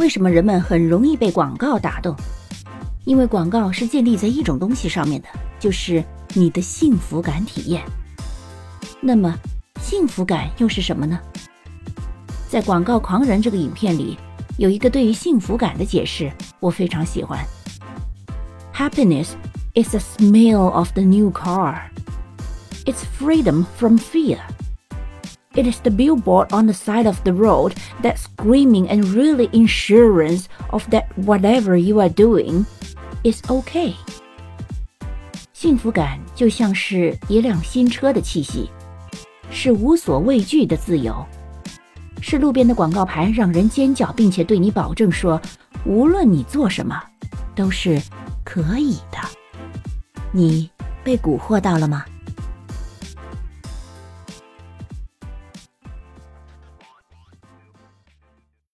为什么人们很容易被广告打动？因为广告是建立在一种东西上面的，就是你的幸福感体验。那么，幸福感又是什么呢？在《广告狂人》这个影片里，有一个对于幸福感的解释，我非常喜欢。Happiness is the smell of the new car. It's freedom from fear. It is the billboard on the side of the road that screaming and really insurance of that whatever you are doing is okay. 幸福感就像是一辆新车的气息，是无所畏惧的自由，是路边的广告牌让人尖叫，并且对你保证说，无论你做什么，都是可以的。你被蛊惑到了吗？